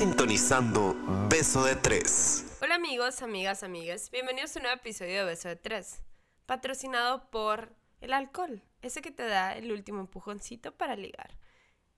sintonizando Beso de Tres. Hola amigos, amigas, amigas. Bienvenidos a un nuevo episodio de Beso de Tres. Patrocinado por el alcohol. Ese que te da el último empujoncito para ligar.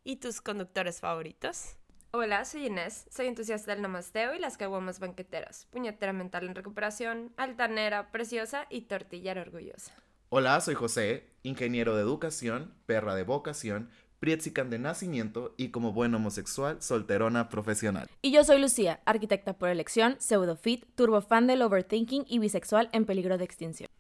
¿Y tus conductores favoritos? Hola, soy Inés. Soy entusiasta del namasteo y las caguamas banqueteras. Puñetera mental en recuperación, altanera, preciosa y tortillera orgullosa. Hola, soy José, ingeniero de educación, perra de vocación, Prietzican de nacimiento y como buen homosexual, solterona profesional. Y yo soy Lucía, arquitecta por elección, pseudofit, turbofan del overthinking y bisexual en peligro de extinción.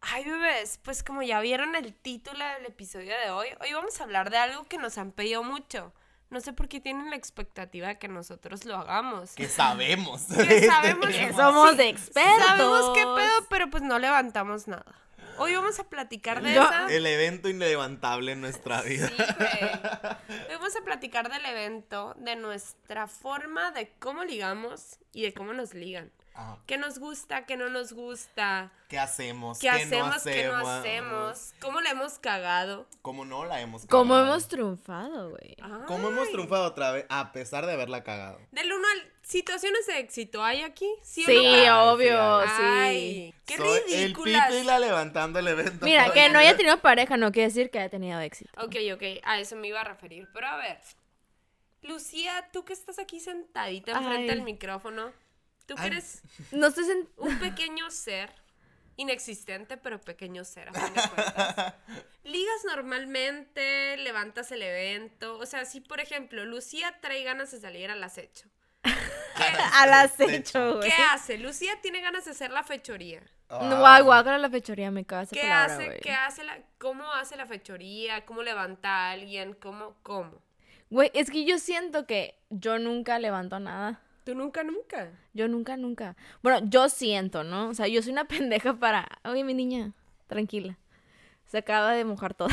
Ay, bebés, pues como ya vieron el título del episodio de hoy, hoy vamos a hablar de algo que nos han pedido mucho. No sé por qué tienen la expectativa de que nosotros lo hagamos. Que sabemos. Que sabemos Que somos de expertos. Sabemos qué pedo, pero pues no levantamos nada. Hoy vamos a platicar de Yo- esa. El evento inlevantable en nuestra vida. Sí, güey. Hoy vamos a platicar del evento, de nuestra forma de cómo ligamos y de cómo nos ligan. Ajá. ¿Qué nos gusta, qué no nos gusta? ¿Qué hacemos? ¿Qué, hacemos, qué no hacemos? ¿Cómo le hemos cagado? ¿Cómo no la hemos ¿Cómo cagado? hemos triunfado, güey? ¿Cómo hemos triunfado otra vez a pesar de haberla cagado? Del uno al... ¿Situaciones de éxito hay aquí? ¿Sí, Sí, no? Ay, obvio, sí, sí. Ay, qué Soy ridículas. El y la levantando el evento. Mira, que no haya tenido pareja no quiere decir que haya tenido éxito. Ok, ok, a eso me iba a referir. Pero a ver, Lucía, tú que estás aquí sentadita enfrente del micrófono, tú que eres No estoy un pequeño ser, inexistente, pero pequeño ser, a fin de cuentas. Ligas normalmente, levantas el evento. O sea, si por ejemplo, Lucía trae ganas de salir al acecho. Al acecho, güey. ¿Qué hace? Lucía tiene ganas de hacer la fechoría. No, guau, guácala la fechoría, me caga esa ¿Qué palabra, hace? güey. ¿Qué hace la, ¿Cómo hace la fechoría? ¿Cómo levanta a alguien? ¿Cómo? ¿Cómo? Güey, es que yo siento que yo nunca levanto nada. Tú nunca, nunca. Yo nunca, nunca. Bueno, yo siento, ¿no? O sea, yo soy una pendeja para... Oye, mi niña, tranquila. Se acaba de mojar todo.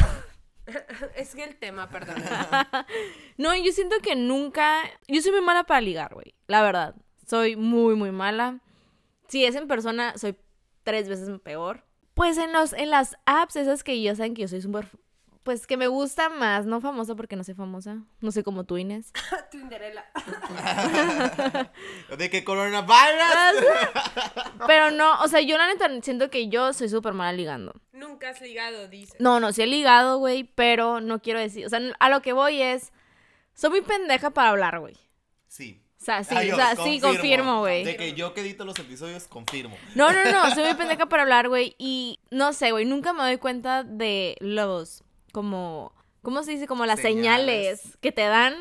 Es que el tema, perdón. No, yo siento que nunca. Yo soy muy mala para ligar, güey. La verdad. Soy muy, muy mala. Si es en persona, soy tres veces peor. Pues en los, en las apps, esas que ya saben que yo soy súper. Pues que me gusta más, no famosa porque no soy famosa. No soy como tú, Inés. Tinderella. De que coronavirus. Pero no, o sea, yo la neta siento que yo soy súper mala ligando. Nunca has ligado, dice. No, no, sí he ligado, güey, pero no quiero decir. O sea, a lo que voy es. Soy muy pendeja para hablar, güey. Sí. O sea, sí, Ay, o sea, Dios, sí, confirmo, güey. De que yo que edito los episodios, confirmo. No, no, no, soy muy pendeja para hablar, güey. Y no sé, güey, nunca me doy cuenta de los, como, ¿cómo se dice? Como las señales, Señales. que te dan.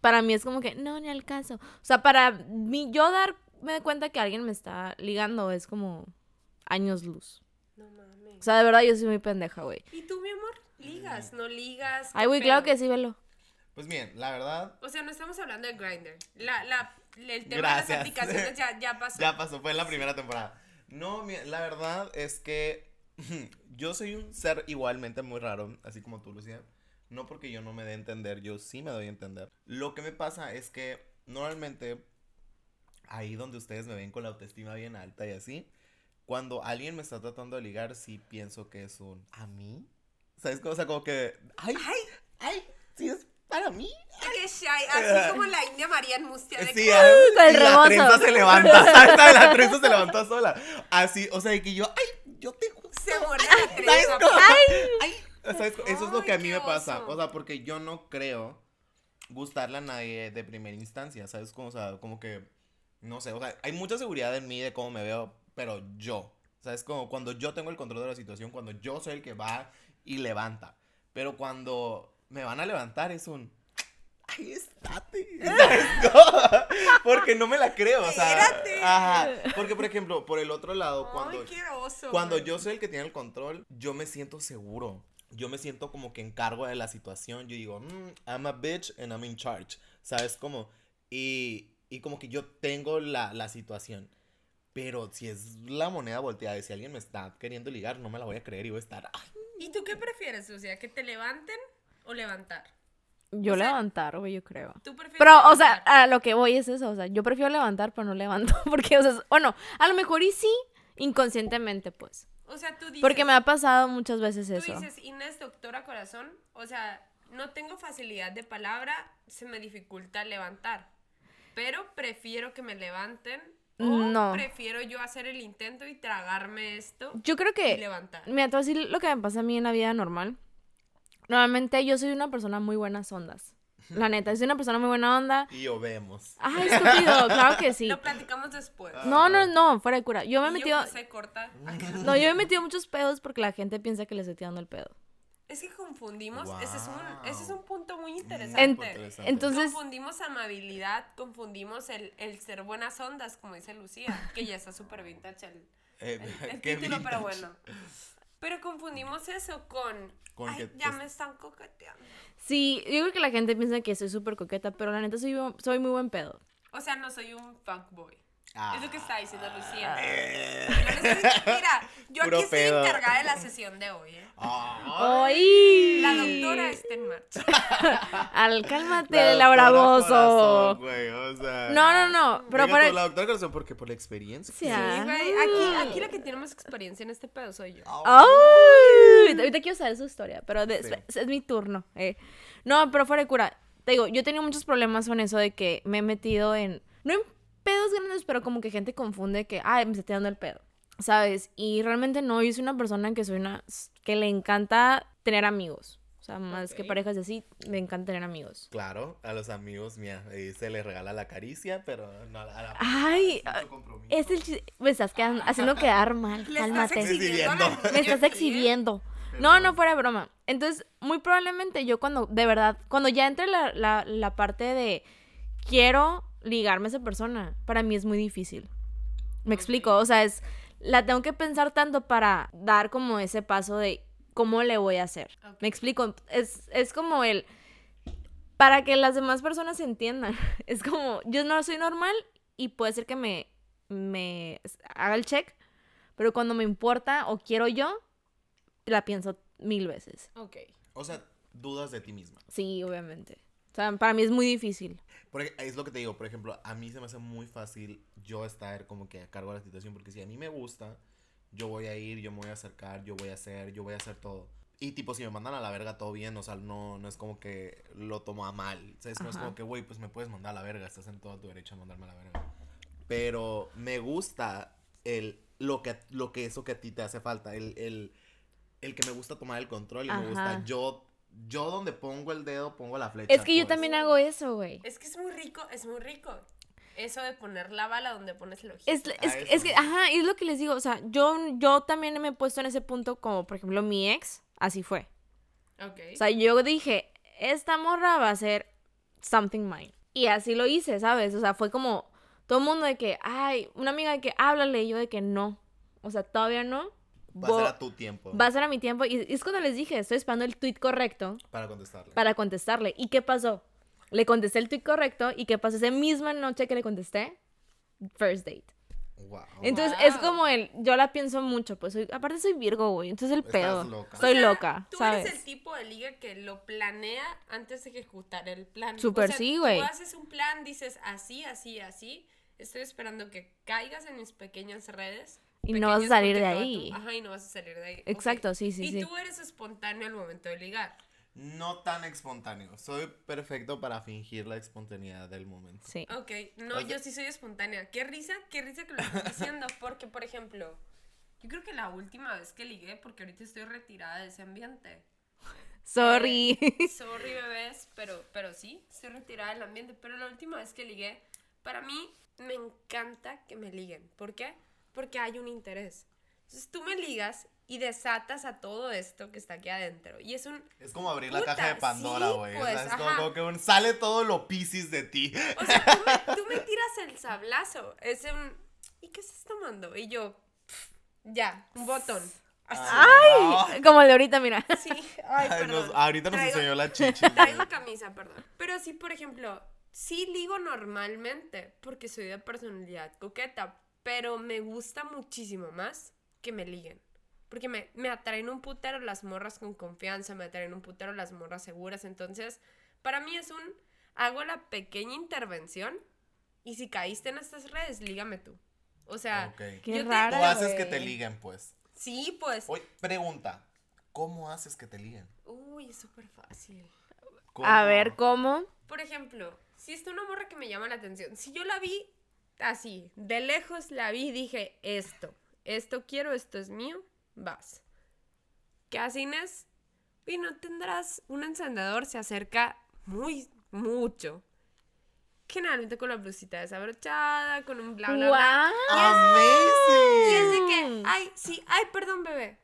Para mí es como que, no, ni al caso. O sea, para mí, yo darme de cuenta que alguien me está ligando es como años luz. O sea, de verdad, yo soy muy pendeja, güey. ¿Y tú, mi amor? ¿Ligas? ¿No ligas? Ay, ¿Qué güey, claro que sí, velo. Pues bien, la verdad, O sea, no estamos hablando de Grindr. La, la, el tema Gracias. de las aplicaciones ya, ya pasó. ya pasó, fue en la primera temporada. No, mi- la verdad es que yo soy un ser igualmente muy raro, así como tú, Lucía. No porque yo no me dé a entender, yo sí me doy a entender. Lo que me pasa es que normalmente ahí donde ustedes me ven con la autoestima bien alta y así, cuando alguien me está tratando de ligar, sí pienso que es un ¿a mí? ¿Sabes? O sea, como que ay, ay, ay, sí es para mí. Qué shy, así como la India María en Mustia de Sí, que- ay, con el y la trenza se levanta, ¿sabes? La trenza se levantó sola. Así, o sea, de que yo, ay, yo te gusto. Se muere Ay, la ¿sabes trenza. cómo? Ay, ¿sabes? Eso es lo que a Ay, mí me pasa. O sea, porque yo no creo gustarle a nadie de primera instancia, ¿sabes? Como, o sea, como que, no sé, o sea, hay mucha seguridad en mí de cómo me veo, pero yo, ¿sabes? Como cuando yo tengo el control de la situación, cuando yo soy el que va y levanta. Pero cuando me van a levantar es un... Ay, estate. Porque no me la creo, o sea. Ajá. Porque, por ejemplo, por el otro lado, Ay, cuando, qué oso. cuando yo soy el que tiene el control, yo me siento seguro. Yo me siento como que encargo de la situación. Yo digo, "Mm, I'm a bitch and I'm in charge. ¿Sabes cómo? Y, y como que yo tengo la, la situación. Pero si es la moneda volteada y si alguien me está queriendo ligar, no me la voy a creer y voy a estar. "Ay, ¿Y tú qué prefieres, Lucía? ¿Que te levanten o levantar? Yo O sea, levantar, güey, yo creo. ¿Tú prefieres Pero, o sea, a lo que voy es eso, o sea, yo prefiero levantar, pero no levanto, porque, o sea, bueno, a lo mejor y sí, inconscientemente, pues. O sea, tú dices... Porque me ha pasado muchas veces Tú eso. dices, Inés, doctora corazón, o sea, no tengo facilidad de palabra, se me dificulta levantar. pero prefiero que me levanten. O No. prefiero yo hacer el intento y tragarme esto Yo creo y que levantar. Mira, te voy a decir lo que me pasa a mí en la vida normal. Normalmente yo soy una persona muy buenas ondas. La neta, soy una persona muy buena onda. Y yo vemos. Ay, estúpido, claro que sí. Lo platicamos después. No, no, no, fuera de cura. Yo me he metido. corta. No, yo me he metido muchos pedos porque la gente piensa que les estoy tirando el pedo. Es que confundimos, ese, es un, ese es un punto muy interesante. En- interesante. entonces- confundimos amabilidad, confundimos el, el ser buenas ondas, como dice Lucía, que ya está súper vintage el, Eh, el- el qué título, pero bueno. Pero confundimos eso con, Con ay, que ya te- me están coqueteando. Sí, yo creo que la gente piensa que soy súper coqueta, pero la neta soy, soy muy buen pedo. O sea, no soy un fuckboy. Ah. Es lo que está diciendo Lucía. Yo no estoy- mira, yo Puro aquí estoy pedo. encargada de la sesión de hoy, ¿eh? Ay. La doctora está en marcha. Al cálmate, La Laura Bozo. o sea. No, no, no. Pero Venga, fuera- tú, la doctora corazón, porque por la experiencia. Sí, ah. Güey, aquí, aquí la que tiene más experiencia en este pedo soy yo. ¡Ay! Ahorita quiero saber su historia, pero de- Sí. es, es mi turno. eh. No, pero fuera de cura. Te digo, yo he tenido muchos problemas con eso de que me he metido en. No en pedos grandes, pero como que gente confunde que, ay, me estoy dando el pedo. ¿Sabes? Y realmente no, yo soy una persona que soy una. que le encanta tener amigos. O sea, más que parejas así, me encanta tener amigos. Claro, a los amigos, ahí se les regala la caricia, pero no a la. Ay, sin ah. Es el chiste. Me estás quedando- haciendo quedar mal. Le estás Cálmate. exhibiendo Me estás exhibiendo. No, no fuera broma. Entonces, muy probablemente yo cuando, de verdad, cuando ya entre la, la, la parte de quiero ligarme a esa persona, para mí es muy difícil. Me explico, o sea, es, la tengo que pensar tanto para dar como ese paso de cómo le voy a hacer. Me explico, es, es como el, para que las demás personas entiendan. Es como, yo no soy normal y puede ser que me, me haga el check, pero cuando me importa o quiero yo, la pienso mil veces. Ok. O sea, dudas de ti misma. Sí, obviamente. O sea, para mí es muy difícil. Es lo que te digo, por ejemplo, a mí se me hace muy fácil yo estar como que a cargo de la situación, porque si a mí me gusta, yo voy a ir, yo me voy a acercar, yo voy a hacer, yo voy a hacer todo. Y tipo, si me mandan a la verga, todo bien, o sea, no, no es como que lo tomo a mal. ¿sabes? No es como que, güey, pues me puedes mandar a la verga, estás en todo tu derecho a mandarme a la verga. Pero me gusta el, lo, que, lo que eso que a ti te hace falta, el, el, el que me gusta tomar el control y me gusta yo, yo donde pongo el dedo, pongo la flecha. Es que yo pues. también hago eso, güey. Es que es muy rico, es muy rico. Eso de poner la bala donde pones el ojito. Es, es, A que- eso. es que, ajá, es lo que les digo, o sea, yo, yo también me he puesto en ese punto como, por ejemplo, mi ex, así fue. Ok. O sea, yo dije, esta morra va a ser something mine. Y así lo hice, ¿sabes? O sea, fue como todo el mundo de que, ay, una amiga de que háblale, y yo de que no. O sea, todavía no. Va a ser a tu tiempo. va a ser a mi tiempo. Y es cuando les dije, estoy esperando el tweet correcto Para contestarle. para contestarle. ¿Y qué pasó? Le contesté el tweet correcto y ¿qué pasó? Esa misma noche que le contesté, first date. Wow. Entonces es Wow. como el, yo la pienso mucho, pues soy, aparte soy Virgo, güey, entonces el Estás pedo. loca. Soy O sea, loca, Tú ¿sabes? eres el tipo de liga que lo planea antes de ejecutar el plan. Súper O sea, sí, güey. Tú haces un plan, dices así, así, así. Estoy esperando que caigas en mis pequeñas redes. Y no vas a salir de ahí. tu- Ajá, y no vas a salir de ahí. Exacto, sí, sí, y sí. tú eres espontáneo al momento de ligar. No tan espontáneo. Soy perfecto para fingir la espontaneidad del momento. Sí. Ok, no, O sea- yo sí soy espontánea. Qué risa, qué risa que lo estoy diciendo. Porque, por ejemplo, yo creo que la última vez que ligué, porque ahorita estoy retirada de ese ambiente. Sorry. Sorry, bebés, pero, pero sí, estoy retirada del ambiente. Pero la última vez que ligué, para mí me encanta que me liguen. ¿Por qué? Porque hay un interés. Entonces tú me ligas y desatas a todo esto que está aquí adentro. Y es un... Es como abrir la Puta, caja de Pandora, sí, güey. o pues, sea, es como, como que un- sale todo lo piscis de ti. O sea, tú me, tú me tiras el sablazo. Es un... ¿Y qué estás tomando? Y yo... Ya, un botón. Así. ¡Ay! Como el de ahorita, mira. Sí, ay, perdón. ahorita nos Traigo- enseñó la chichi. Traigo camisa, perdón. Pero sí, por ejemplo, sí ligo normalmente porque soy de personalidad coqueta, pero me gusta muchísimo más que me liguen. Porque me, me atraen un putero las morras con confianza, me atraen un putero las morras seguras. Entonces, para mí es un... Hago la pequeña intervención y si caíste en estas redes, lígame tú. O sea. Qué yo te- raro. Tú haces que te liguen, pues. sí, pues... Oye, pregunta. ¿Cómo haces que te liguen? Uy, es súper fácil. ¿Cómo? A ver, ¿cómo? Por ejemplo, si está una morra que me llama la atención, si yo la vi así, de lejos la vi y dije, esto, esto quiero, esto es mío, vas. ¿Qué hace Inés? Y no tendrás un encendedor, se acerca muy, mucho. Generalmente con la blusita desabrochada, con un bla, bla, bla. Amazing. Y es de que, Mm. ay, sí, ay, perdón, bebé.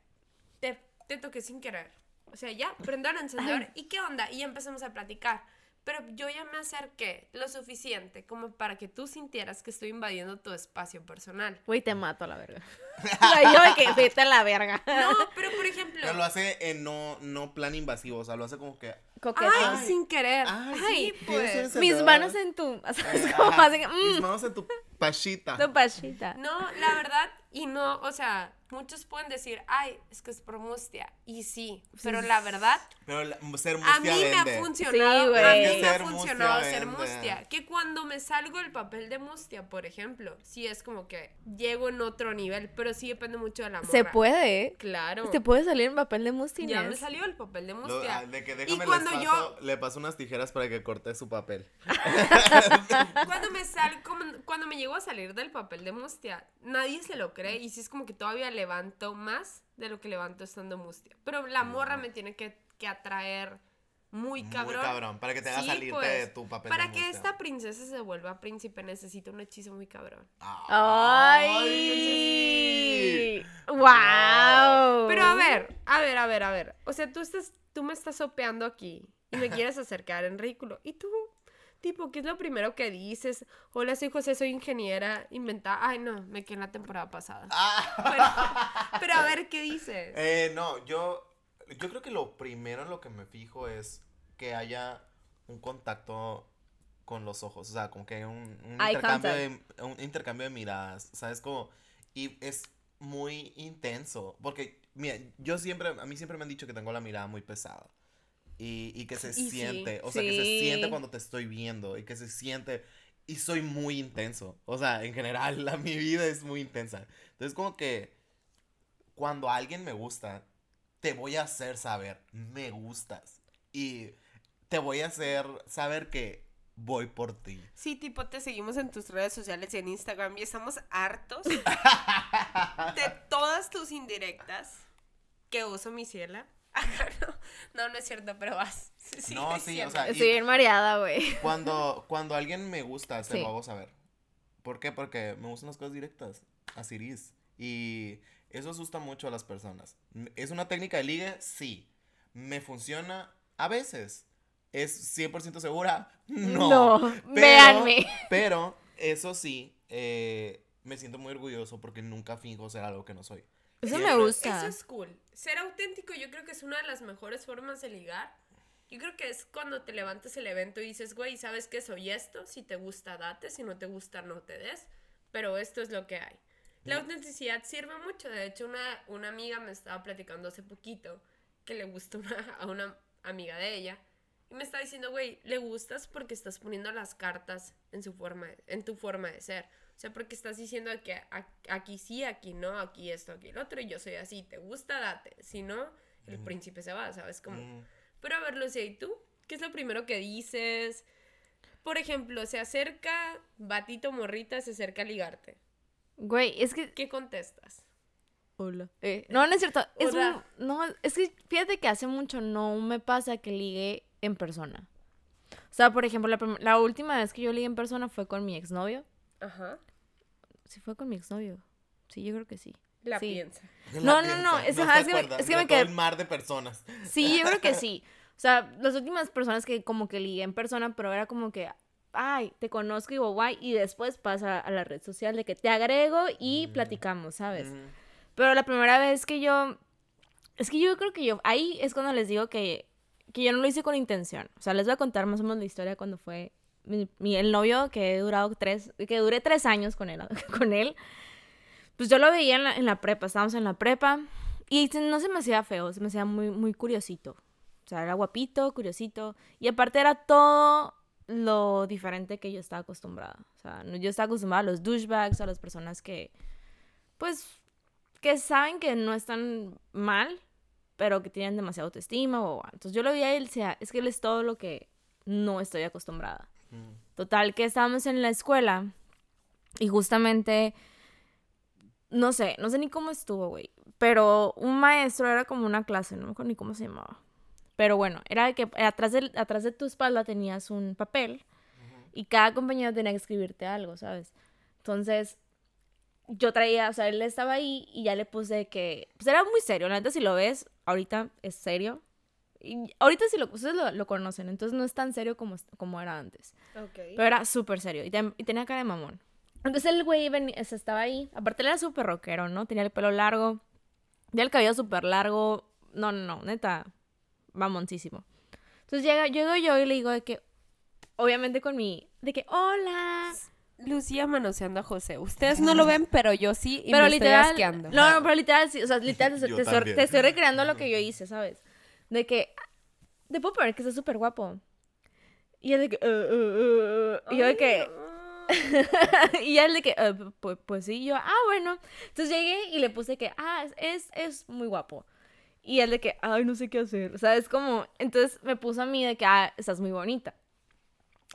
Te, te toqué sin querer. O sea, ya, prendo el encendedor. ¿Y qué onda? Y ya empezamos a platicar. Pero yo ya me acerqué lo suficiente como para que tú sintieras que estoy invadiendo tu espacio personal. Güey, te mato a la verga. o sea, yo de que vete a la verga. No, pero por ejemplo, Pero lo hace en no, no plan invasivo, o sea, lo hace como que... Coqueto. ay, sin querer. Ay, Ay, sí, pues. Mis manos en tu. ¿Sabes Eh, cómo? ajá, Así que, Mis mm, manos en tu pachita. tu pachita. No, la verdad, y no, o sea, muchos pueden decir, ay, es que es por mustia. Y sí, pero la verdad, Pero la- ser A mí mustia me ha funcionado, Sí, güey. a mí me ha funcionado mustia ser mustia. Que cuando me salgo del papel de mustia, por ejemplo, sí es como que llego en otro nivel, pero sí depende mucho de la morra. Se puede, ¿eh? Claro. Te puede salir en papel de mustines. Ya me salió el papel de mustia. ah, de que y cuando les yo, paso, le paso unas tijeras para que corte su papel. cuando me sal, como- cuando me llego a salir del papel de mustia, nadie se lo cree y sí es como que todavía levanto más de lo que levanto estando mustia. Pero la morra me tiene que, que atraer muy cabrón. Muy cabrón, para que te haga Sí, salirte pues, de tu papel Para de que esta princesa se vuelva príncipe necesita un hechizo muy cabrón. ¡Ay! ¡Wow! Pero a ver, a ver, a ver, a ver. O sea, tú estás, tú me estás sopeando aquí y me quieres acercar en ridículo. ¿Y tú? Tipo, ¿qué es lo primero que dices? Hola, soy José, soy ingeniera, inventada. Ay, no, me quedé en la temporada pasada. Pero, pero a ver, ¿qué dices? Eh, no, yo, yo creo que lo primero en lo que me fijo es que haya un contacto con los ojos, o sea, como que haya un, intercambio de, un intercambio de miradas, ¿sabes? Como, y es muy intenso, porque, mira, yo siempre, a mí siempre me han dicho que tengo la mirada muy pesada. Y, y que se Y sí, siente, o sea, que se siente cuando te estoy viendo y que se siente, y soy muy intenso, o sea, en general, la, mi vida es muy intensa. Entonces, como que cuando alguien me gusta, te voy a hacer saber, me gustas. Y te voy a hacer saber que voy por ti. Sí, tipo, te seguimos en tus redes sociales y en Instagram y estamos hartos de todas tus indirectas que uso mi ciela. No, no, no es cierto, pero vas. Sí, No, es sí, o sea, Estoy bien mareada, güey. Cuando, cuando alguien me gusta, se Sí. lo hago saber. ¿Por qué? Porque me gustan las cosas directas. Así es. Y eso asusta mucho a las personas. ¿Es una técnica de ligue? Sí. ¿Me funciona? A veces. ¿Es 100% segura? No. No, véanme. Pero, eso sí, eh, me siento muy orgulloso porque nunca finjo ser algo que no soy. Eso me gusta. Eso es cool. Ser auténtico yo creo que es una de las mejores formas de ligar. Yo creo que es cuando te levantas el evento y dices, güey, ¿sabes qué? Soy esto. Si te gusta, date. Si no te gusta, no te des. Pero esto es lo que hay. La autenticidad sirve mucho. De hecho, una, una amiga me estaba platicando hace poquito que le gusta una- a una amiga de ella. Y me está diciendo, güey, le gustas porque estás poniendo las cartas en, su forma, en tu forma de ser. O sea, porque estás diciendo que aquí sí, aquí no, aquí esto, aquí el otro. Y yo soy así, te gusta, date. Si no, el príncipe se va, ¿sabes? Como... Mm, Pero a ver, Lucía, ¿y tú? ¿Qué es lo primero que dices? Por ejemplo, se acerca, batito morrita, se acerca a ligarte. Güey, es que. ¿Qué contestas? Hola. Eh, no, no es cierto. Es Hola. un- no, es que fíjate que hace mucho no me pasa que ligue en persona. O sea, por ejemplo, la, la última vez que yo ligué en persona fue con mi exnovio. Ajá. Sí, fue con mi exnovio. Sí, yo creo que sí. La Sí. piensa. No, la no, no, es- se ajá, es que es que de me quedé- el mar de personas. Sí, yo creo que sí. O sea, las últimas personas que como que ligué en persona, pero era como que, ay, te conozco y digo, guay, y después pasa a la red social de que te agrego y platicamos, ¿sabes? Mm, Pero la primera vez que yo, es que yo creo que yo, ahí es cuando les digo que, que yo no lo hice con intención. O sea, les voy a contar más o menos la historia cuando fue mi, el novio que he durado tres, que duré tres años con él, con él. Pues yo lo veía en la, prepa, estábamos en la prepa y no se me hacía feo, se me hacía muy, muy curiosito. O sea, era guapito, curiosito. Y aparte era todo lo diferente que yo estaba acostumbrada. O sea, yo estaba acostumbrada a los douchebags, a las personas que, pues, que saben que no están mal, pero que tienen demasiada autoestima entonces yo lo vi a él y decía, es que él es todo lo que no estoy acostumbrada. Total que estábamos en la escuela y justamente no sé, no sé ni cómo estuvo, güey, pero un maestro era como una clase, no me acuerdo ni cómo se llamaba. Pero bueno, era que atrás de, atrás de tu espalda tenías un papel y cada compañero tenía que escribirte algo, ¿sabes? Entonces, yo traía, o sea, él estaba ahí y ya le puse que, pues era muy serio, la neta si lo ves, ahorita es serio. Y ahorita sí lo, ustedes lo, lo conocen, entonces no es tan serio como, como era antes. Pero era súper serio y, ten- y tenía cara de mamón. Entonces el güey veni- se estaba ahí. Aparte él era súper rockero, ¿no? Tenía el pelo largo. Ya el cabello súper largo. No, no, no, neta. Mamoncísimo. Entonces llega, llego yo y le digo de que, obviamente con mi, de que, hola. Lucía manoseando a José. Ustedes no lo ven, pero yo sí. Y pero me literal. estoy asqueando. No, no, pero literal, sí. O sea, literal, te, te estoy, te estoy recreando lo que yo hice, ¿sabes? De que, te puedo poner que está súper guapo. Y él de que, "Uh, uh, uh", y yo de que, y él de que, "Eh, pues, pues sí, y yo, ah, bueno. Entonces llegué y le puse que, ah, es, es muy guapo. Y él de que, ay, no sé qué hacer. O sea, es como, entonces me puso a mí de que, ah, estás muy bonita.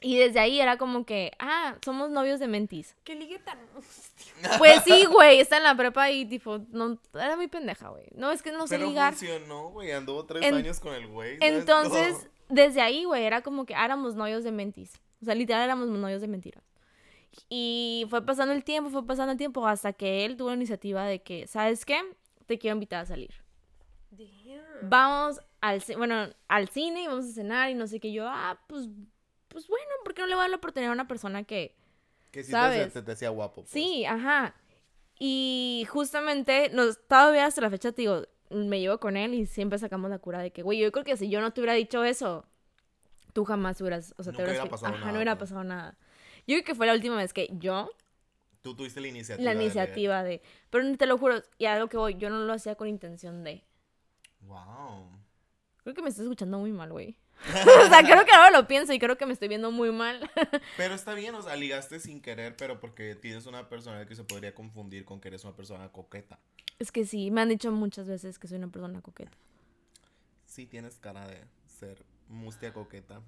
Y desde ahí era como que, ah, somos novios de mentis. Que ligue tan. Pues sí, güey, está en la prepa y tipo, no, era muy pendeja, güey. No, es que no sé Pero ligar. funcionó, güey. Anduvo tres En- años con el güey. Entonces, Todo. desde ahí, güey, era como que éramos novios de mentis. O sea, literal éramos novios de mentiras. Y fue pasando el tiempo, fue pasando el tiempo hasta que él tuvo la iniciativa de que, ¿sabes qué? Te quiero invitar a salir. Vamos al, bueno, al cine y vamos a cenar y no sé qué. Yo, ah, pues, pues bueno, ¿por qué no le voy a dar la oportunidad a una persona que, Que sí ¿sabes? te, te, hacía guapo. pues. Sí, ajá. Y justamente, nos, todavía hasta la fecha, te digo, me llevo con él y siempre sacamos la cura de que, güey, yo creo que si yo no te hubiera dicho eso, tú jamás hubieras, o sea, te hubieras... hubiera pasado ajá, nada, no hubiera pues. pasado nada. Yo creo que fue la última vez que yo, Tú tuviste la iniciativa. la de iniciativa de... Pero te lo juro, y a lo que voy, yo no lo hacía con intención de... Wow. Creo que me estoy escuchando muy mal, güey. o sea, creo que ahora lo pienso y creo que me estoy viendo muy mal. Pero está bien, o sea, ligaste sin querer, pero porque tienes una personalidad que se podría confundir con que eres una persona coqueta. es que sí, me han dicho muchas veces que soy una persona coqueta. Sí, tienes cara de ser mustia coqueta.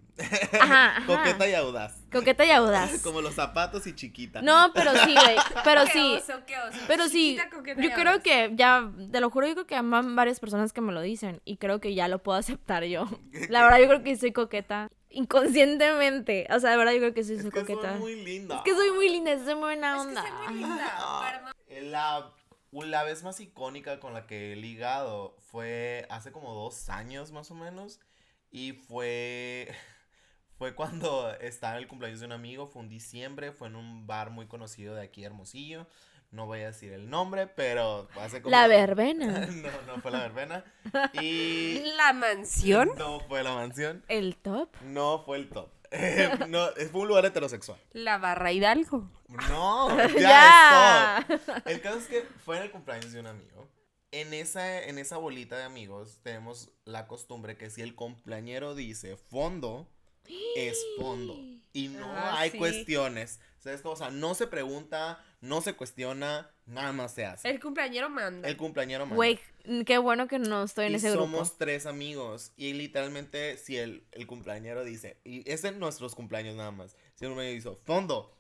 Ajá, ajá. coqueta y audaz. Coqueta y audaz. Como los zapatos y chiquita. No, pero sí, güey. Pero Qué sí. oso, qué oso. Pero sí, Chiquita, coqueta yo y creo audaz. que ya, te lo juro, yo creo que aman varias personas que me lo dicen y creo que ya lo puedo aceptar yo. La verdad, yo creo que soy coqueta inconscientemente. O sea, de verdad, yo creo que sí es soy que coqueta. soy muy linda. Es que soy muy linda, soy muy buena Es que onda. soy muy linda. no- Eh, La, la vez más icónica con la que he ligado fue hace como dos años más o menos. Y fue, fue cuando estaba en el cumpleaños de un amigo, fue un diciembre, fue en un bar muy conocido de aquí, Hermosillo. No voy a decir el nombre, pero hace como... La verbena. no, no fue la verbena. Y... La mansión. No fue la mansión. El top. No fue el top. no, fue un lugar heterosexual. La barra Hidalgo. No, ya, Ya. stop. El caso es que fue en el cumpleaños de un amigo. En esa, en esa bolita de amigos tenemos la costumbre que si el cumpleañero dice fondo, es fondo. Y no Ah, hay sí. cuestiones. ¿Sabes cómo? O sea, no se pregunta, no se cuestiona, nada más se hace. El cumpleañero manda. El cumpleañero manda. Güey, qué bueno que no estoy en y ese somos grupo. tres amigos. Y literalmente, si el, el cumpleañero dice, y es en nuestros cumpleaños nada más. Si el cumpleañero dice, fondo,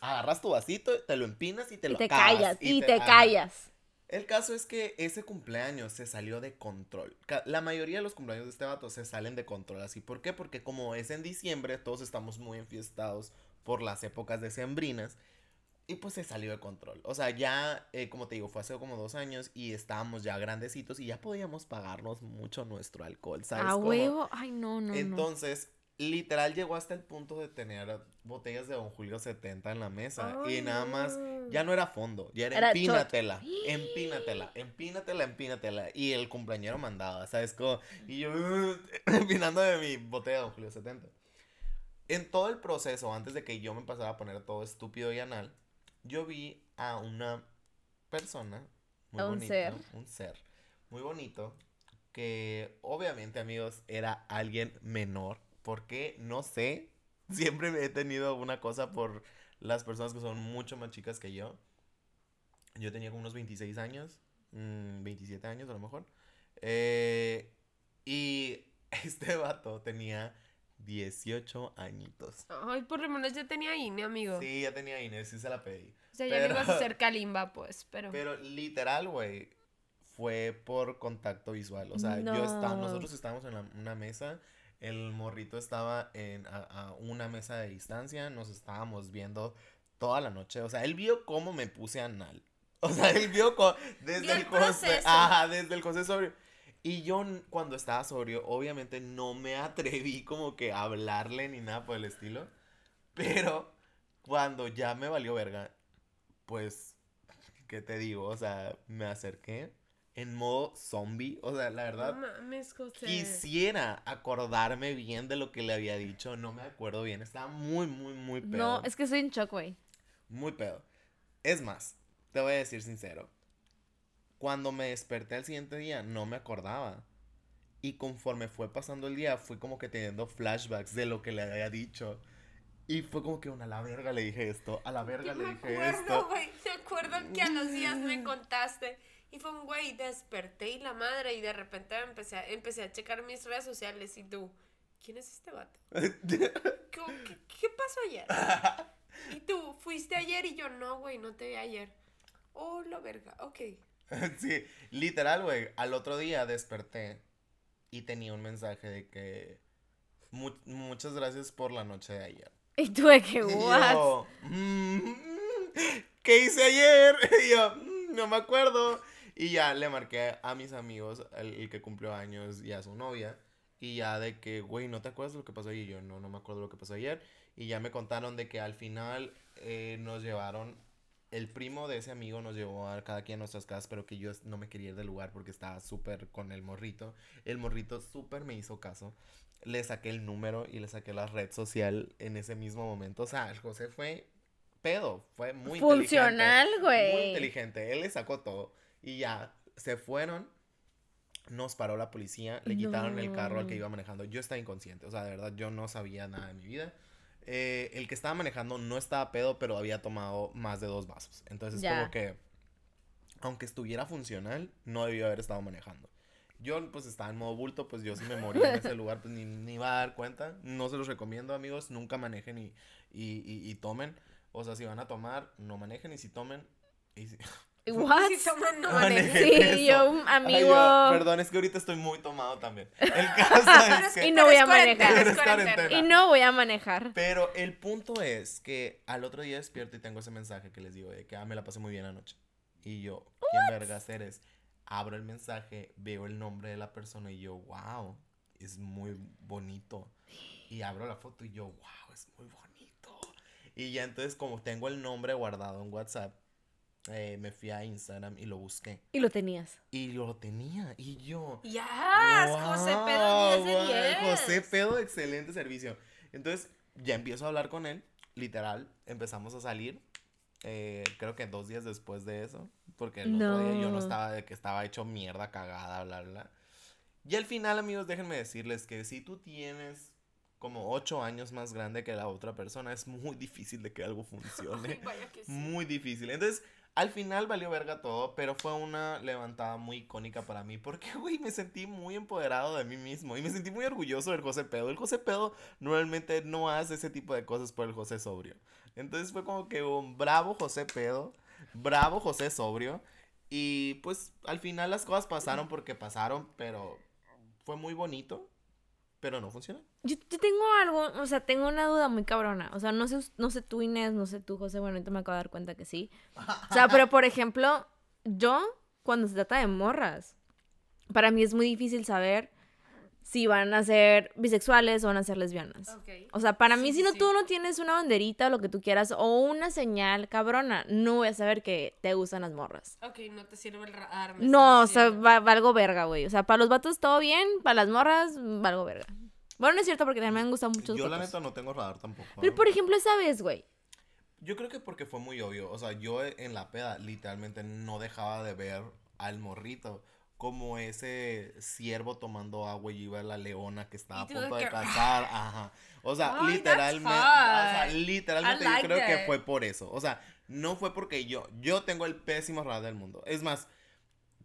agarras tu vasito, te lo empinas y te Y lo te acabas, callas, y te callas. El caso es que ese cumpleaños se salió de control. La mayoría de los cumpleaños de este vato se salen de control así. ¿Por qué? Porque como es en diciembre, todos estamos muy enfiestados por las épocas decembrinas. Y pues se salió de control. O sea, ya, eh, como te digo, fue hace como dos años y estábamos ya grandecitos y ya podíamos pagarnos mucho nuestro alcohol, ¿sabes? A huevo. Ay, no, no. Entonces, literal llegó hasta el punto de tener botellas de Don Julio 70 en la mesa. y nada más, ya no era fondo, ya era, Era empínatela, empínatela, empínatela, empínatela. Y el cumpleañero mandaba, ¿sabes? Como, y yo empinando de mi botella de Don Julio 70. En todo el proceso, antes de que yo me pasara a poner todo estúpido y anal, yo vi a una persona muy A un bonita, ser. un ser muy bonito, que obviamente, amigos, era alguien menor, porque no sé, siempre he tenido una cosa por las personas que son mucho más chicas que yo. Yo tenía como unos 26 años, mm, 27 años a lo mejor. Eh, y este vato tenía 18 añitos. Ay, por lo menos ya tenía INE, amigo. Sí, ya tenía Inés, sí se la pedí. O sea, ya no pero- ibas a hacer Kalimba, pues, pero... Pero literal, güey, fue por contacto visual. O sea, yo No. nosotros estábamos en la- una mesa, el morrito estaba en a, a una mesa de distancia, nos estábamos viendo toda la noche. O sea, él vio cómo me puse anal. O sea, él vio desde Vio el el José, ajá, desde el José sobrio. Y yo cuando estaba sobrio, obviamente no me atreví como que a hablarle ni nada por el estilo. Pero cuando ya me valió verga, pues, ¿qué te digo? O sea, me acerqué en modo zombie. O sea, la No verdad, mames, José. quisiera acordarme bien de lo que le había dicho. No me acuerdo bien. Estaba muy, muy, muy pedo. No, es que estoy en shock, güey. Muy pedo. Es más, te voy a decir sincero. Cuando me desperté al siguiente día, no me acordaba. Y conforme fue pasando el día, fui como que teniendo flashbacks de lo que le había dicho. Y fue como que, "Bueno, a la verga le dije esto, a la verga Yo le me dije acuerdo, esto. güey. Me acuerdo que a los días me contaste. Y fue un güey, desperté y la madre. Y de repente empecé a, empecé a checar mis redes sociales. Y tú, ¿quién es este vato? ¿Qué, qué, qué pasó ayer? Y tú, ¿fuiste ayer? Y yo, no, güey, no te vi ayer. Oh, la verga, ok. sí, literal, güey. Al otro día desperté y tenía un mensaje de que "Mu- muchas gracias por la noche de ayer. Y tú de que, Y what? yo, "Mm, ¿qué hice ayer? Y yo, "Mm, no me acuerdo. Y ya le marqué a mis amigos, el, el que cumplió años y a su novia. Y ya de que, güey, ¿no te acuerdas de lo que pasó ayer? Y yo, no, no me acuerdo de lo que pasó ayer. Y ya me contaron de que al final eh, nos llevaron, el primo de ese amigo nos llevó a cada quien a nuestras casas, pero que yo no me quería ir del lugar porque estaba súper con el morrito. El morrito súper me hizo caso. Le saqué el número y le saqué la red social en ese mismo momento. O sea, el José fue pedo, fue muy Funcional, güey. Muy inteligente, él le sacó todo. Y ya, se fueron, nos paró la policía, le quitaron el carro al que iba manejando. Yo estaba inconsciente, o sea, de verdad, yo no sabía nada de mi vida. Eh, el que estaba manejando no estaba pedo, pero había tomado más de dos vasos. Entonces, Ya. como que, aunque estuviera funcional, no debió haber estado manejando. Yo, pues, estaba en modo bulto, pues yo si me moría en ese lugar, pues ni, ni iba a dar cuenta. No se los recomiendo, amigos, nunca manejen y, y, y- y tomen. O sea, si van a tomar, no manejen y si tomen... Y si- What? Si toman, no Manejen. Sí, eso. yo, un Ay, amigo. yo- perdón, es que ahorita estoy muy tomado también. El caso es que... Y no voy a manejar. Y no voy a manejar. Pero el punto es que al otro día despierto y tengo ese mensaje que les digo de que ah, me la pasé muy bien anoche. Y yo, ¿quién vergas eres? Abro el mensaje, veo el nombre de la persona y yo, wow, es muy bonito. Y abro la foto y yo, wow, es muy bonito. Y ya entonces como tengo el nombre guardado en WhatsApp, eh, me fui a Instagram y lo busqué. Y lo tenías. Y lo tenía. Y yo, Ya, José Pedro 10 de Guau, 10. José Pedo, excelente servicio. Entonces, ya empiezo a hablar con él, literal, empezamos a salir. eh, creo que dos días después de eso, porque el otro día yo no No. estaba de que estaba hecho mierda, cagada, bla. bla. Y al final, amigos, déjenme decirles que si tú tienes como ocho años más grande que la otra persona, es muy difícil de que algo funcione. Ay, vaya que sí. Muy difícil. Entonces, al final valió verga todo, pero fue una levantada muy icónica para mí. Porque, güey, me sentí muy empoderado de mí mismo. Y me sentí muy orgulloso del José Pedo. El José Pedo normalmente no hace ese tipo de cosas por el José Sobrio. Entonces fue como que un bravo José Pedo, bravo José Sobrio. Y pues al final las cosas pasaron porque pasaron, pero fue muy bonito, pero no funcionó. Yo, yo tengo algo, o sea, tengo una duda muy cabrona. O sea, no sé, no sé tú, Inés, no sé tú, José. Bueno, ahorita me acabo de dar cuenta que sí. O sea, pero por ejemplo, yo, cuando se trata de morras, para mí es muy difícil saber si van a ser bisexuales o van a ser lesbianas. Ok. O sea, para mí, Sí, si sí, no sí. tú no tienes una banderita o lo que tú quieras, o una señal cabrona, no voy a saber que te gustan las morras. Ok, no te sirve el radar. me No, o sea, va- valgo verga, güey. O sea, para los vatos todo bien, para las morras, valgo verga. Bueno, no es cierto porque también me han gustado muchos Yo la vatos. neta no tengo radar tampoco. Pero ¿no? por ejemplo, esa vez, güey. Yo creo que porque fue muy obvio. O sea, yo en la peda literalmente no dejaba de ver al morrito. Como ese ciervo tomando agua y iba la leona que estaba a punto de cazar. Ajá. O sea, literalmente. O sea, literalmente yo creo que fue por eso. O sea, no fue porque yo. Yo tengo el pésimo radar del mundo. Es más,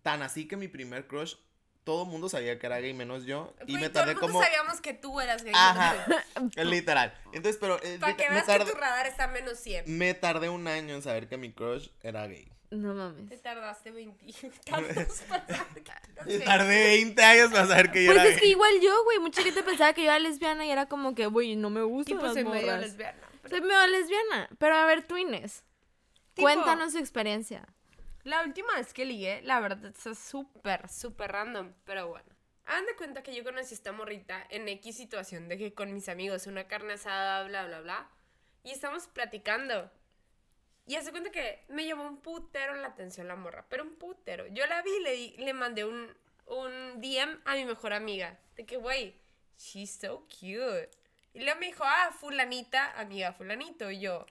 tan así que mi primer crush todo el mundo sabía que era gay, menos yo. Y me todo el tardé mundo como. sabíamos que tú eras gay. Ajá, literal. Entonces, pero. eh, Para que veas tardé, que tu radar está menos 100. me tardé un año en saber que mi crush era gay. No Te mames. tardaste 20 tantos para saber que tardé 20 años para saber que yo Pues era es que igual yo, güey, mucha gente pensaba que yo era lesbiana y era como que, güey, no me gusta Tipo, las soy medio lesbiana. pero- Soy medio lesbiana. Pero a ver, Twines, Tipo, cuéntanos su experiencia. La última vez que ligué, la verdad, es súper, súper random, pero bueno. Hagan de cuenta que yo conocí a esta morrita en X situación de que con mis amigos, una carne asada, bla, bla, bla. Y estamos platicando. Y hace cuenta que me llamó un putero la atención la morra, pero un putero. Yo la vi y le, di- le mandé un, un DM a mi mejor amiga. De que, güey, she's so cute. Y luego me dijo, ah, fulanita, amiga fulanito. Y yo,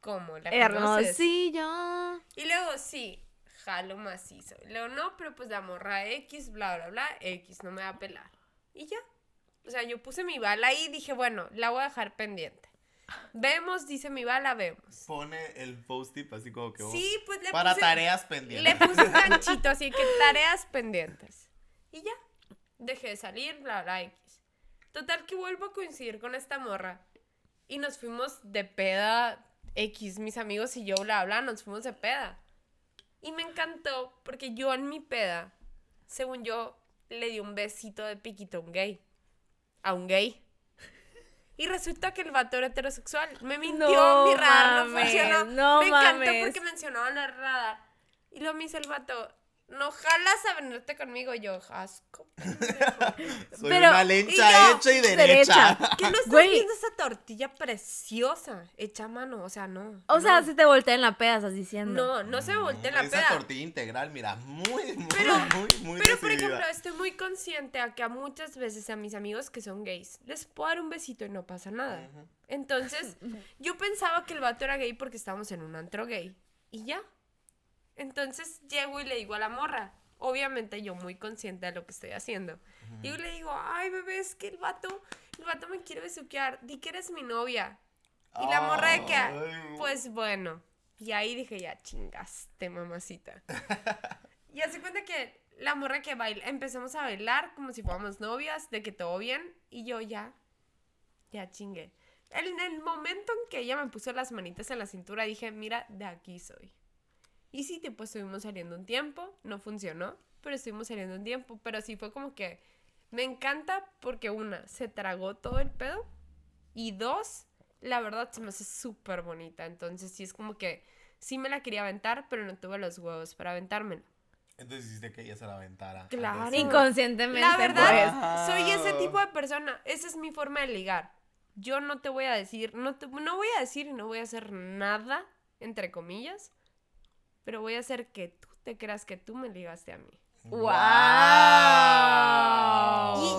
¿cómo? ¿La? Hermosillo. Y luego, sí, jalo macizo. Y luego, no, pero pues la morra X, bla, bla, bla, X, no me va a pelar. Y ya. O sea, yo puse mi bala ahí y dije, bueno, la voy a dejar pendiente. Vemos, dice mi bala, vemos. Pone el post-it así como que. Sí, pues le para puse... tareas pendientes. Le puse un ganchito así que tareas pendientes. Y ya. Dejé de salir, bla, bla, X. Total que vuelvo a coincidir con esta morra. Y nos fuimos de peda X, mis amigos y yo, bla, bla, nos fuimos de peda. Y me encantó porque yo en mi peda, según yo, le di un besito de piquito a un gay. A un gay. Y resulta que el vato era heterosexual. Me mintió, No mi radar no funcionó. no me encantó porque mencionaba la radar. Y luego me dice el vato, no jalas a venirte conmigo. Yo, asco. Soy Pero- una y lencha yo, hecha y derecha. ¿Qué no estás Güey. viendo esa tortilla preciosa? Hecha a mano, o sea, no. O sea, si te voltea en la peda, estás diciendo. No, no se me voltea en la Esa peda. tortilla integral, mira, muy, muy, Pero- muy, muy Pero, por ejemplo, estoy muy consciente a que a muchas veces a mis amigos que son gays les puedo dar un besito y no pasa nada. Entonces, yo pensaba que el vato era gay porque estábamos en un antro gay. Y ya. Entonces, llego y le digo a la morra. Obviamente yo muy consciente de lo que estoy haciendo. Y yo le digo, ay, bebé, es que el vato, el vato me quiere besuquear. Di que eres mi novia. Y la morra de que, pues bueno. Y ahí dije, ya chingaste, mamacita. y hace cuenta que la morra que baila, empezamos a bailar como si fuéramos novias, de que todo bien. Y yo ya, ya chingué. En el momento en que ella me puso las manitas en la cintura, dije, mira, de aquí soy. Y sí, tipo, estuvimos saliendo un tiempo, no funcionó, pero estuvimos saliendo un tiempo. Pero sí fue como que me encanta porque una, se tragó todo el pedo. Y dos, la verdad se me hace súper bonita. Entonces sí es como que sí me la quería aventar, pero no tuve los huevos para aventármela. Entonces hiciste que ella se la aventara. Claro. Inconscientemente. La verdad, pues. soy ese tipo de persona. Esa es mi forma de ligar. Yo no te voy a decir, no, te, no voy a decir y no voy a hacer nada, entre comillas, pero voy a hacer que tú te creas que tú me ligaste a mí. ¡Wow!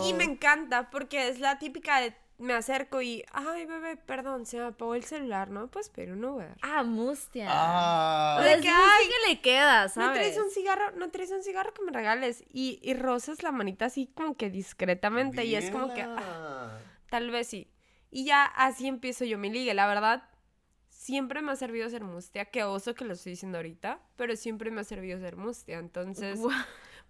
Y, y me encanta porque es la típica de me acerco y, ay, bebé, perdón, se me apagó el celular, ¿no? Pues pero un Uber. Ah, mustia. Ah. O De que, ay, que le queda, ¿No ¿sabes? traes un cigarro? ¿No traes un cigarro que me regales? Y, y rozas la manita así como que discretamente y es como que, ah, tal vez sí. Y ya así empiezo yo mi ligue, la verdad. Siempre me ha servido ser mustia, qué oso que lo estoy diciendo ahorita, pero siempre me ha servido ser mustia. Entonces,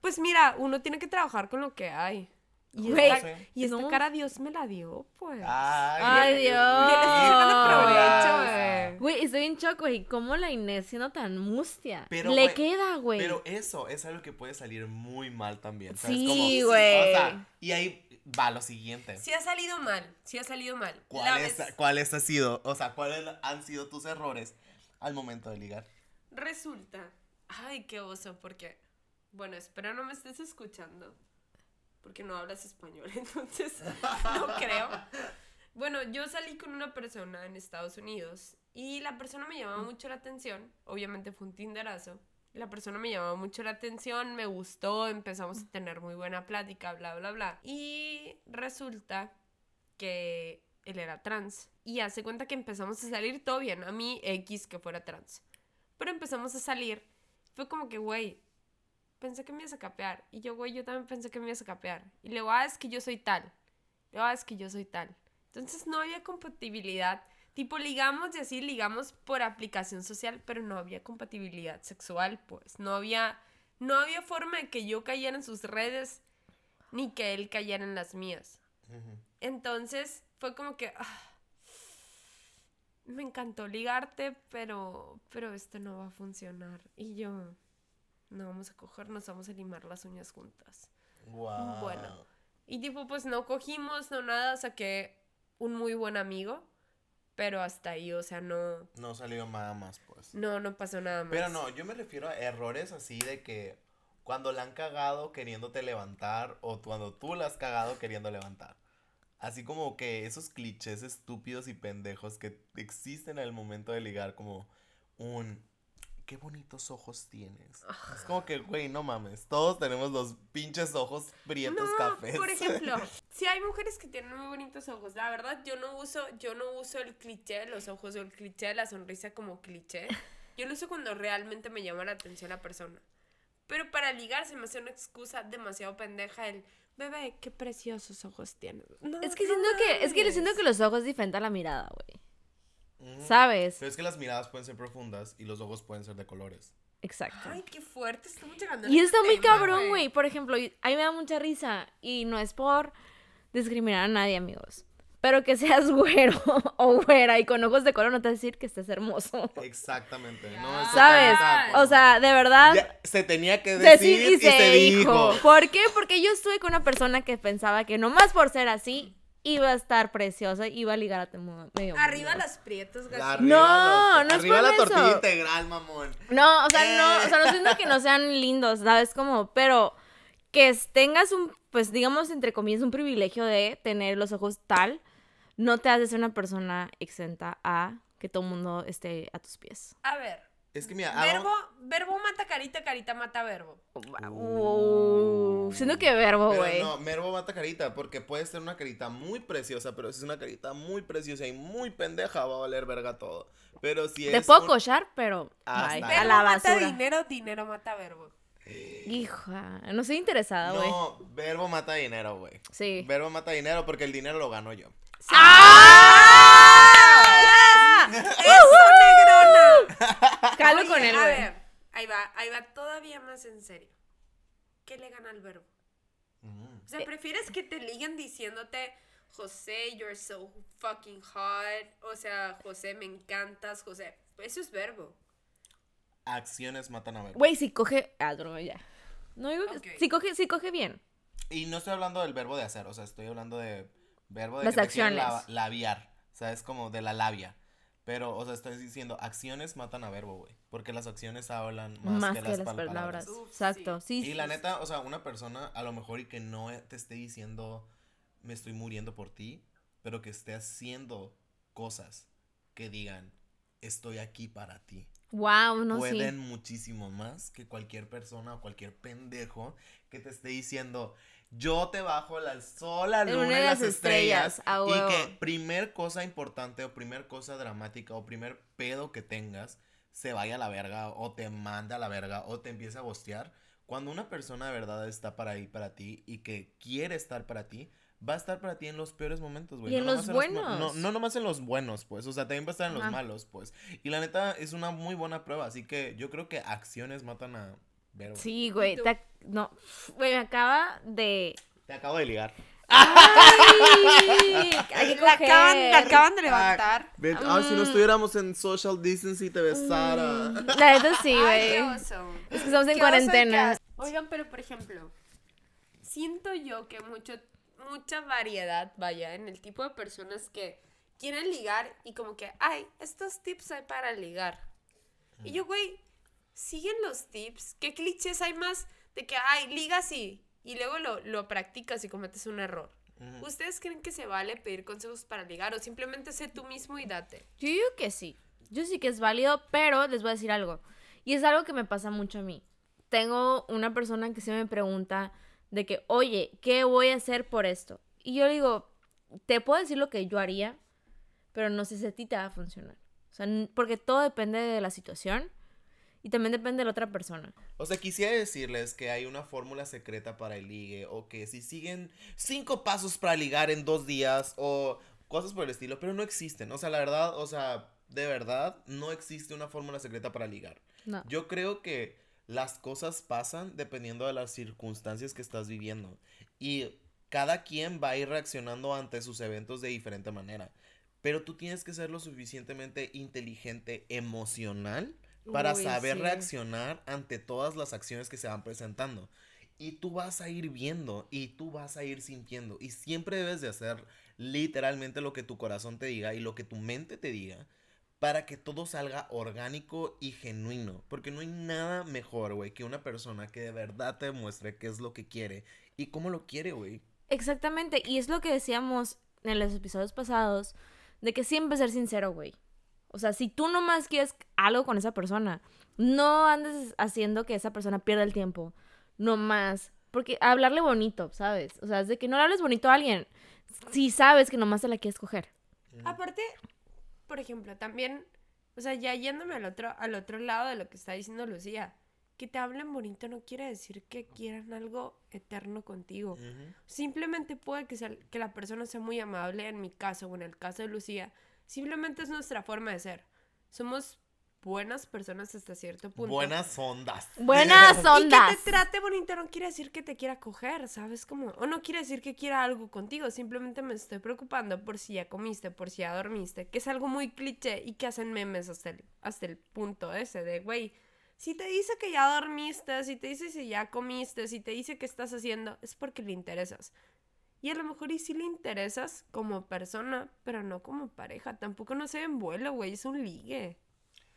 pues mira, uno tiene que trabajar con lo que hay. Y Güey, esta, y esta no. cara Dios me la dio, pues. Ay, Ay, Dios. Güey, estoy en shock, güey. ¿Cómo la Inés siendo tan mustia? Pero, le queda, güey. Pero eso es algo que puede salir muy mal también. ¿sabes? Sí, güey. O sea, y ahí va lo siguiente. Sí ha salido mal, sí ha salido mal. ¿Cuáles, vez- ¿Cuáles ha sido, o sea, cuáles han sido tus errores al momento de ligar? Resulta. Ay, qué oso, porque. Bueno, espero no me estés escuchando. Porque no hablas español, entonces no creo. Bueno, yo salí con una persona en Estados Unidos y la persona me llamaba mucho la atención. Obviamente fue un Tinderazo. La persona me llamaba mucho la atención, me gustó, empezamos a tener muy buena plática, bla, bla, bla. Y resulta que él era trans. Y hace cuenta que empezamos a salir todo bien. A mí, X que fuera trans. Pero empezamos a salir. Fue como que, güey, pensé que me ibas a capear. Y yo, güey, yo también pensé que me ibas a capear. Y luego, ah, es que yo soy tal. Luego, ah, es que yo soy tal. Entonces no había compatibilidad. Tipo, ligamos y así, ligamos por aplicación social, pero no había compatibilidad sexual, pues. No había no había forma de que yo cayera en sus redes ni que él cayera en las mías. Entonces fue como que ah, me encantó ligarte, pero pero esto no va a funcionar y yo no vamos a cogernos, vamos a limar las uñas juntas. Guau. Bueno. Y tipo pues no cogimos, no nada, saqué un muy buen amigo, pero hasta ahí, o sea, no No salió nada más, pues. no no pasó nada más. Pero no, yo me refiero a errores así de que cuando la han cagado queriéndote levantar o cuando tú la has cagado queriendo levantar. Así como que esos clichés estúpidos y pendejos que existen al momento de ligar como un qué bonitos ojos tienes. Es como que, güey, no mames, todos tenemos los pinches ojos prietos No, cafés. Por ejemplo, si hay mujeres que tienen muy bonitos ojos. La verdad, yo no uso, yo no uso el cliché de los ojos o el cliché de la sonrisa como cliché. Yo lo uso cuando realmente me llama la atención la persona. Pero para ligar se me hace una excusa demasiado pendeja el bebé, qué preciosos ojos tienes. No, Es que no siento que, es que mames. siento que los ojos es diferente a la mirada, güey. ¿Sabes? Pero es que las miradas pueden ser profundas y los ojos pueden ser de colores. Exacto. Ay, qué fuerte, estamos llegando Y este está muy cabrón, güey. Por ejemplo, a mí me da mucha risa. Y no es por discriminar a nadie, amigos. Pero que seas güero o güera y con ojos de color no te va a decir que estés hermoso. Exactamente. No, eso ¿Sabes? O sea, de verdad. Ya se tenía que decir, decir y, se, dijo. ¿Por qué? Porque yo estuve con una persona que pensaba que nomás por ser así iba a estar preciosa, iba a ligar a te- medio Arriba las La arriba No, los- no es Arriba por la eso. tortilla integral, mamón. No, o sea, no, o sea, no siento que no sean lindos, ¿sabes? Como, pero que tengas un, pues digamos, entre comillas, un privilegio de tener los ojos tal, no te hace ser una persona exenta a que todo el mundo esté a tus pies. A ver, Es que mira, hago- verbo, verbo mata carita, carita mata verbo. Uh, siento que verbo, güey. no, Mervo mata carita, porque puede ser una carita muy preciosa, pero si es una carita muy preciosa y muy pendeja, va a valer verga todo. Pero si Te es. puedo un- cochar, pero bye, está a la Verbo mata basura. dinero, dinero mata verbo. Hija, no estoy interesada, güey. No, verbo mata dinero, güey. Sí. Verbo mata dinero porque el dinero lo gano yo. ¡Ah! ¡Eso, negrona! Jalo Oye, con él, A ver, ahí va, ahí va todavía más en serio. ¿Qué le gana al verbo? Mm. O sea, ¿prefieres que te liguen diciéndote, José, you're so fucking hot? O sea, José, me encantas, José. Eso es verbo. Acciones matan a verbo. Güey, si coge. Ah, no, ya. No digo que. Ok. Si coge, si coge bien. Y no estoy hablando del verbo de hacer, o sea, estoy hablando de verbo de Las que te acciones. la- labiar, o sea, es como de la labia. Pero, o sea, estoy diciendo, acciones matan a verbo, güey, porque las acciones hablan más, Más, que, que, las, las pal- palabras. Uf, Exacto. Sí. Y sí, la sí. neta, o sea, una persona a lo mejor y que no te esté diciendo, me estoy muriendo por ti, pero que esté haciendo cosas que digan, estoy aquí para ti. Wow, no pueden sí. muchísimo más que cualquier persona o cualquier pendejo que te esté diciendo yo te bajo la sol, la luna luna y las las estrellas, estrellas, a y que primer cosa importante o primer cosa dramática o primer pedo que tengas se vaya a la verga o te manda a la verga o te empieza a bostear cuando una persona de verdad está para ahí para ti y que quiere estar para ti va a estar para ti en los peores momentos, güey. Y en nomás los buenos. no, no nomás en los buenos, pues. O sea, también va a estar en los malos, pues. Y la neta es una muy buena prueba. Así que yo creo que acciones matan a Sí, güey. te ac- No. Güey, me acaba de. Te acabo de ligar. ¡Ay! Hay que La acaban, la coger. acaban de levantar. Ven- ah, si no estuviéramos en social distancing te besara. La neta sí, güey. Es que estamos en cuarentena. Oigan, pero por ejemplo, siento yo que mucho, mucha variedad, vaya, en el tipo de personas que quieren ligar y como que, ay, estos tips hay para ligar. Y yo, güey, siguen los tips. ¿Qué clichés hay más de que, ay, liga así? Y luego lo, lo practicas y cometes un error. ¿Ustedes creen que se vale pedir consejos para ligar o simplemente sé tú mismo y date? Yo digo que sí. Yo sí que es válido, pero les voy a decir algo. Y es algo que me pasa mucho a mí. Tengo una persona que se me pregunta de que, oye, ¿qué voy a hacer por esto? Y yo le digo, te puedo decir lo que yo haría, pero no sé si a ti te va a funcionar. O sea, porque todo depende de la situación y también depende de la otra persona. O sea, quisiera decirles que hay una fórmula secreta para el ligue o que si siguen cinco pasos para ligar en dos días o cosas por el estilo, pero no existen. O sea, la verdad, o sea, de verdad, no existe una fórmula secreta para ligar. No. Yo creo que las cosas pasan dependiendo de las circunstancias que estás viviendo. Y cada quien va a ir reaccionando ante sus eventos de diferente manera. Pero tú tienes que ser lo suficientemente inteligente emocional para Uy, saber sí. reaccionar ante todas las acciones que se van presentando. Y tú vas a ir viendo y tú vas a ir sintiendo. Y siempre debes de hacer literalmente lo que tu corazón te diga y lo que tu mente te diga para que todo salga orgánico y genuino. Porque no hay nada mejor, güey, que una persona que de verdad te demuestre qué es lo que quiere y cómo lo quiere, güey. Exactamente, y es lo que decíamos en los episodios pasados, de que siempre ser sincero, güey. O sea, si tú nomás quieres algo con esa persona, no andes haciendo que esa persona pierda el tiempo, nomás. Porque hablarle bonito, ¿sabes? O sea, es de que no le hables bonito a alguien si sabes que nomás se la quieres coger. Aparte, por ejemplo, también, o sea, ya yéndome al otro, al otro lado de lo que está diciendo Lucía, que te hablen bonito no quiere decir que quieran algo eterno contigo. Simplemente puede que, sea- que la persona sea muy amable, en mi caso o en el caso de Lucía. Simplemente es nuestra forma de ser. Somos buenas personas hasta cierto punto. Buenas ondas. Buenas Y que ondas. te trate bonito no quiere decir que te quiera coger, ¿sabes? Como, o no quiere decir que quiera algo contigo, simplemente me estoy preocupando por si ya comiste, por si ya dormiste, que es algo muy cliché y que hacen memes hasta el, hasta el punto ese de, güey, si te dice que ya dormiste, si te dice si ya comiste, si te dice qué estás haciendo, es porque le interesas. Y a lo mejor y sí le interesas como persona, pero no como pareja. Tampoco no se en vuelo, güey, es un ligue.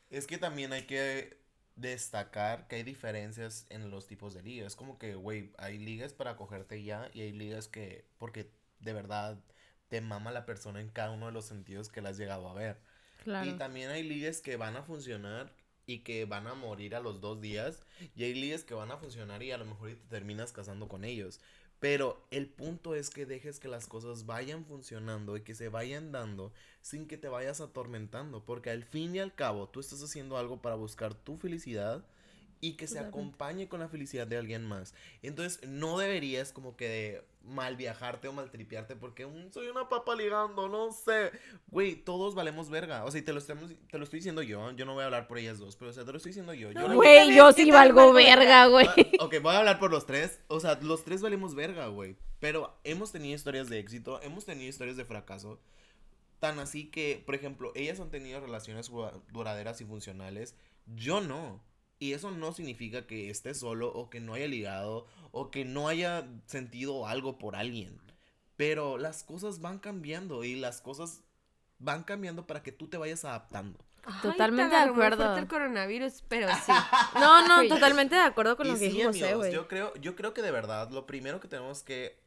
Es que también hay que destacar que hay diferencias en los tipos de ligas. Es como que, güey, hay ligas para cogerte ya y hay ligas que, porque de verdad te mama la persona en cada uno de los sentidos que la has llegado a ver. Claro. Y también hay ligas que van a funcionar y que van a morir a los dos días. Y hay ligas que van a funcionar y a lo mejor y te terminas casando con ellos. Pero el punto es que dejes que las cosas vayan funcionando y que se vayan dando sin que te vayas atormentando. Porque al fin y al cabo tú estás haciendo algo para buscar tu felicidad y que se acompañe con la felicidad de alguien más. Entonces no deberías como que mal viajarte o maltripearte porque "Mm, soy una papa ligando, no sé. Güey, todos valemos verga. O sea, y te lo, estamos, te lo estoy diciendo yo. Yo no voy a hablar por ellas dos, pero o sea, te lo estoy diciendo yo. yo güey. Yo sí valgo verga, güey. Ah, ok, voy a hablar por los tres. O sea, los tres valemos verga, güey. Pero hemos tenido historias de éxito, hemos tenido historias de fracaso. Tan así que, por ejemplo, ellas han tenido relaciones dura- duraderas y funcionales. Yo no. Y eso no significa que esté solo o que no haya ligado o que no haya sentido algo por alguien. Pero las cosas van cambiando y las cosas van cambiando para que tú te vayas adaptando. Ay, Totalmente te de acuerdo. el coronavirus, pero sí. No, no, totalmente de acuerdo con Y lo que sí, dijo José, amigos, yo creo, yo creo que de verdad lo primero que tenemos que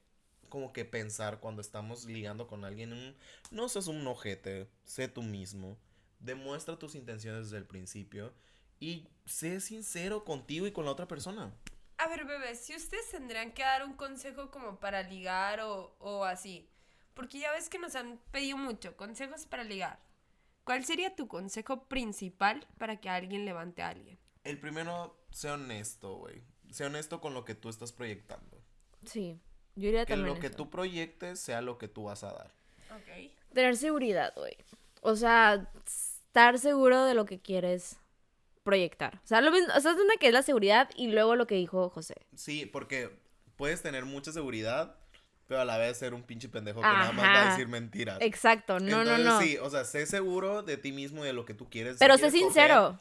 como que pensar cuando estamos ligando con alguien, un- no seas un ojete, sé tú mismo, demuestra tus intenciones desde el principio y sé sincero contigo y con la otra persona. A ver, bebés, si ustedes tendrían que dar un consejo como para ligar o, o así, porque ya ves que nos han pedido mucho consejos para ligar. ¿Cuál sería tu consejo principal para que alguien levante a alguien? El primero, sé honesto, güey. Sé honesto con lo que tú estás proyectando. Sí, yo diría Que también lo que eso. tú proyectes sea lo que tú vas a dar. Ok. Tener seguridad, güey. O sea, estar seguro de lo que quieres proyectar. O sea, lo mismo, o sea, es una que es la seguridad y luego lo que dijo José. Sí, porque puedes tener mucha seguridad, pero a la vez ser un pinche pendejo que nada más va a decir mentiras. Exacto, no, Entonces, no, no. Sí, o sea, sé seguro de ti mismo y de lo que tú quieres. Si Pero sé quieres sincero.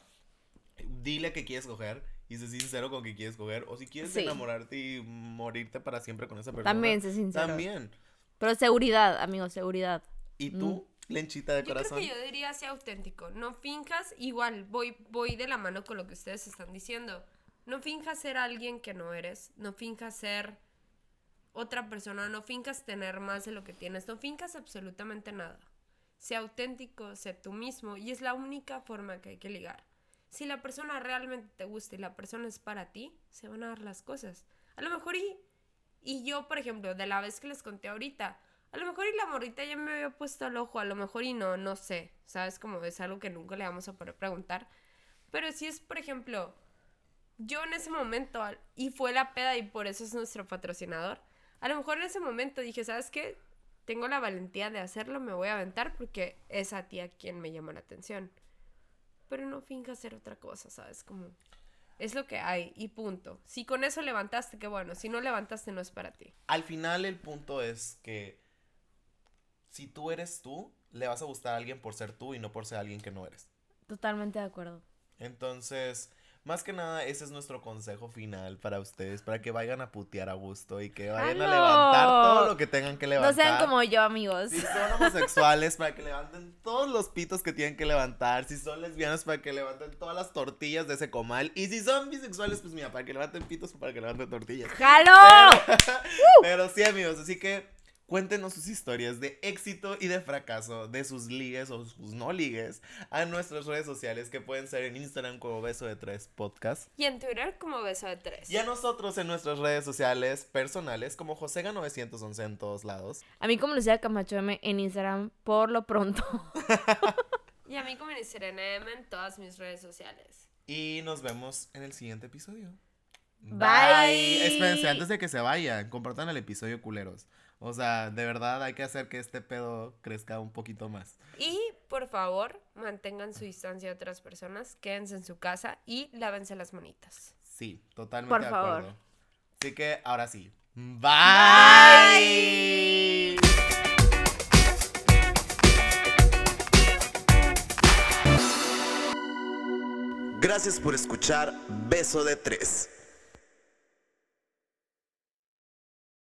coger, dile que quieres coger y sé sincero con que quieres coger. O si quieres Sí. enamorarte y morirte para siempre con esa persona. También sé sincero. También. Pero seguridad, amigos, seguridad. ¿Y tú, lenchita de Yo creo corazón? que yo diría sea auténtico. No finjas, igual, voy, voy de la mano con lo que ustedes están diciendo. No finjas ser alguien que no eres. No finjas ser otra persona. No finjas tener más de lo que tienes. No finjas absolutamente nada. Sé auténtico, sé tú mismo. Y es la única forma que hay que ligar. Si la persona realmente te gusta y la persona es para ti, se van a dar las cosas. A lo mejor y, y yo, por ejemplo, de la vez que les conté ahorita, a lo mejor y la morrita ya me había puesto el ojo, a lo mejor y no, no sé, ¿sabes? Como es algo que nunca le vamos a poder preguntar. Pero si es, por ejemplo, yo en ese momento, y fue la peda y por eso es nuestro patrocinador, a lo mejor en ese momento dije, ¿sabes qué? Tengo la valentía de hacerlo, me voy a aventar porque es a ti a quien me llama la atención. Pero no finjas ser otra cosa, ¿sabes? Como... es lo que hay y punto. Si con eso levantaste, qué bueno. Si no levantaste, no es para ti. Al final el punto es que si tú eres tú, le vas a gustar a alguien por ser tú y no por ser alguien que no eres. Totalmente de acuerdo. Entonces, más que nada, ese es nuestro consejo final para ustedes, para que vayan a putear a gusto y que vayan a levantar todo lo que tengan que No levantar. sean como yo, amigos. Si son homosexuales, para que levanten todos los pitos que tienen que levantar. Si son lesbianas, para que levanten todas las tortillas de ese comal. Y si son bisexuales, pues mira, para que levanten pitos o para que levanten tortillas. ¡Jalo! Pero sí, amigos, así que cuéntenos sus historias de éxito y de fracaso, de sus ligues o sus no ligues, a nuestras redes sociales que pueden ser en Instagram como Beso de Tres Podcast. Y en Twitter como beso de tres. Y a nosotros en nuestras redes sociales personales como Josega911 en todos lados. A mí como Lucía Camacho M en Instagram por lo pronto. Y a mí como Serena M en todas mis redes sociales. Y nos vemos en el siguiente episodio. Bye. Espérense, antes de que se vayan, compartan el episodio culeros. O sea, de verdad hay que hacer que este pedo crezca un poquito más. Y por favor, mantengan su distancia de otras personas, quédense en su casa y lávense las manitas. Sí, totalmente Por de favor. acuerdo. Así que ahora sí. Bye. Gracias por escuchar Beso de Tres.